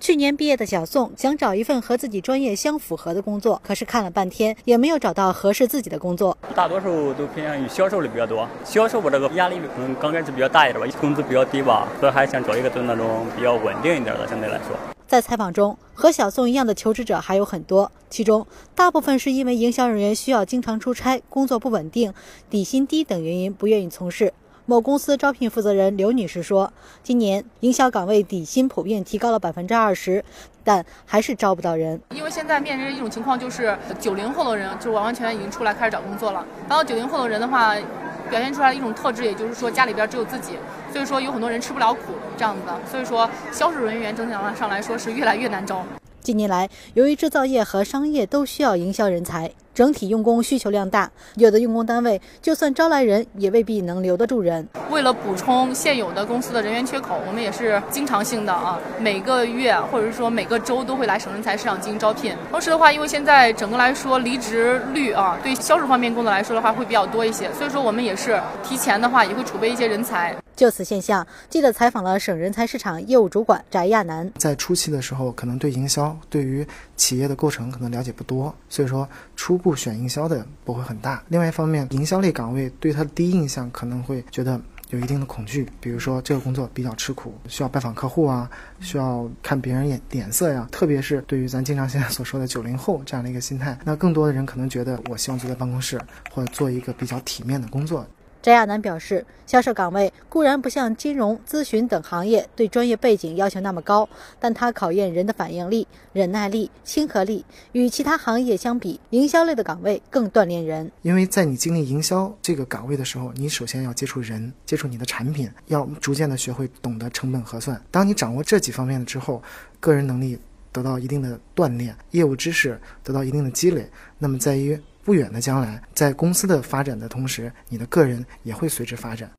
去年毕业的小宋想找一份和自己专业相符合的工作，可是看了半天也没有找到合适自己的工作。大多数都偏向于销售的比较多，销售我这个压力可能刚开始比较大一点吧，工资比较低吧，所以还想找一个就那种比较稳定一点的，相对来说。在采访中，和小宋一样的求职者还有很多，其中大部分是因为营销人员需要经常出差、工作不稳定、底薪低等原因不愿意从事。某公司招聘负责人刘女士说：“今年营销岗位底薪普遍提高了百分之二十，但还是招不到人。因为现在面临一种情况，就是九零后的人就完完全全已经出来开始找工作了。然后九零后的人的话，表现出来一种特质，也就是说家里边只有自己，所以说有很多人吃不了苦这样子的。所以说销售人员整体上来说是越来越难招。”近年来，由于制造业和商业都需要营销人才，整体用工需求量大，有的用工单位就算招来人，也未必能留得住人。为了补充现有的公司的人员缺口，我们也是经常性的啊，每个月或者说每个周都会来省人才市场进行招聘。同时的话，因为现在整个来说离职率啊，对销售方面工作来说的话会比较多一些，所以说我们也是提前的话也会储备一些人才。就此现象，记者采访了省人才市场业务主管翟亚楠。在初期的时候，可能对营销、对于企业的构成可能了解不多，所以说初步选营销的不会很大。另外一方面，营销类岗位对他的第一印象可能会觉得有一定的恐惧，比如说这个工作比较吃苦，需要拜访客户啊，需要看别人眼脸色呀。特别是对于咱经常现在所说的九零后这样的一个心态，那更多的人可能觉得我希望坐在办公室或者做一个比较体面的工作。翟亚楠表示，销售岗位固然不像金融、咨询等行业对专业背景要求那么高，但它考验人的反应力、忍耐力、亲和力。与其他行业相比，营销类的岗位更锻炼人。因为在你经历营销这个岗位的时候，你首先要接触人，接触你的产品，要逐渐的学会懂得成本核算。当你掌握这几方面了之后，个人能力得到一定的锻炼，业务知识得到一定的积累，那么在于。不远的将来，在公司的发展的同时，你的个人也会随之发展。